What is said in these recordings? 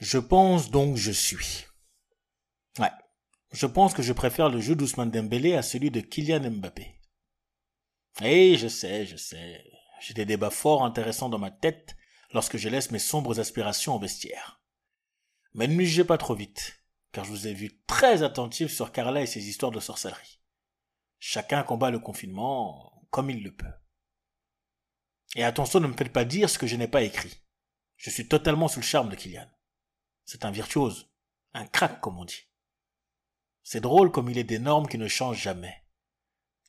Je pense donc je suis. Ouais. Je pense que je préfère le jeu d'Ousmane Dembélé à celui de Kylian Mbappé. Eh, je sais, je sais. J'ai des débats fort intéressants dans ma tête lorsque je laisse mes sombres aspirations au vestiaire. Mais ne jugez pas trop vite, car je vous ai vu très attentif sur Carla et ses histoires de sorcellerie. Chacun combat le confinement comme il le peut. Et attention, ne me faites pas dire ce que je n'ai pas écrit. Je suis totalement sous le charme de Kylian. C'est un virtuose, un crack comme on dit. C'est drôle comme il est des normes qui ne changent jamais.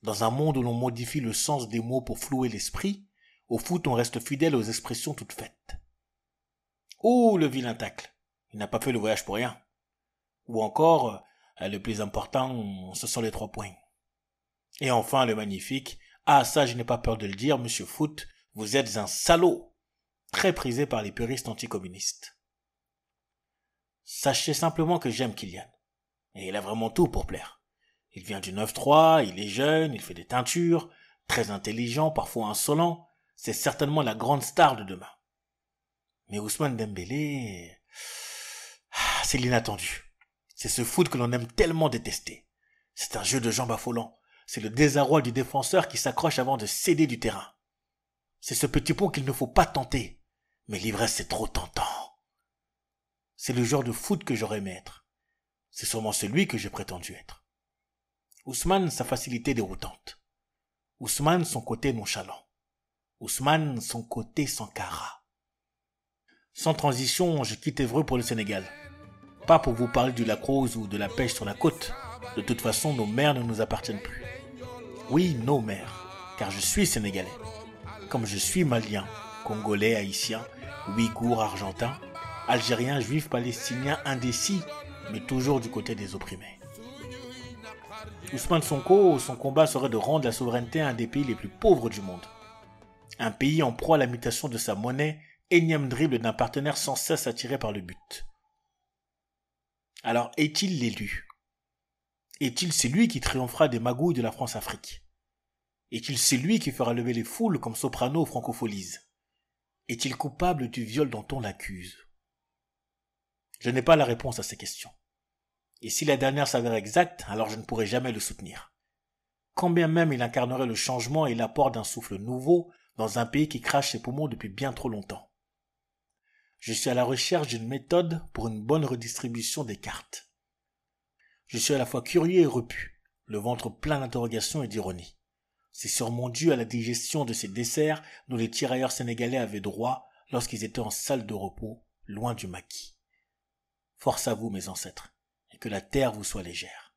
Dans un monde où l'on modifie le sens des mots pour flouer l'esprit, au foot on reste fidèle aux expressions toutes faites. Oh, le vilain tacle. Il n'a pas fait le voyage pour rien. Ou encore, euh, le plus important, ce sont les trois points. Et enfin, le magnifique. Ah, ça, je n'ai pas peur de le dire, monsieur Foot, vous êtes un salaud. Très prisé par les puristes anticommunistes. Sachez simplement que j'aime Kylian. Et il a vraiment tout pour plaire. Il vient du 9-3, il est jeune, il fait des teintures, très intelligent, parfois insolent. C'est certainement la grande star de demain. Mais Ousmane Dembélé, ah, c'est l'inattendu. C'est ce foot que l'on aime tellement détester. C'est un jeu de jambes affolant. C'est le désarroi du défenseur qui s'accroche avant de céder du terrain. C'est ce petit pont qu'il ne faut pas tenter. Mais l'ivresse c'est trop tentant. C'est le genre de foot que j'aurais aimé être. C'est sûrement celui que j'ai prétendu être. Ousmane, sa facilité déroutante. Ousmane, son côté nonchalant. Ousmane, son côté sans cara. Sans transition, je quitte Évreux pour le Sénégal. Pas pour vous parler du Lacrose ou de la pêche sur la côte. De toute façon, nos mers ne nous appartiennent plus. Oui, nos mers, car je suis sénégalais. Comme je suis malien, congolais, haïtien, ouïghour, argentin, algérien, juif, palestinien, indécis, mais toujours du côté des opprimés. Ousmane Sonko, son combat serait de rendre la souveraineté à un des pays les plus pauvres du monde. Un pays en proie à la mutation de sa monnaie, énième dribble d'un partenaire sans cesse attiré par le but. Alors est-il l'élu? Est-il celui qui triomphera des magouilles de la France-Afrique? Est-il celui qui fera lever les foules comme Soprano francofolise Est-il coupable du viol dont on l'accuse? Je n'ai pas la réponse à ces questions. Et si la dernière s'avère exacte, alors je ne pourrai jamais le soutenir. Combien même il incarnerait le changement et l'apport d'un souffle nouveau dans un pays qui crache ses poumons depuis bien trop longtemps. Je suis à la recherche d'une méthode pour une bonne redistribution des cartes. Je suis à la fois curieux et repu, le ventre plein d'interrogations et d'ironie. C'est sûrement dû à la digestion de ces desserts dont les tirailleurs sénégalais avaient droit lorsqu'ils étaient en salle de repos, loin du maquis. Force à vous, mes ancêtres, et que la terre vous soit légère.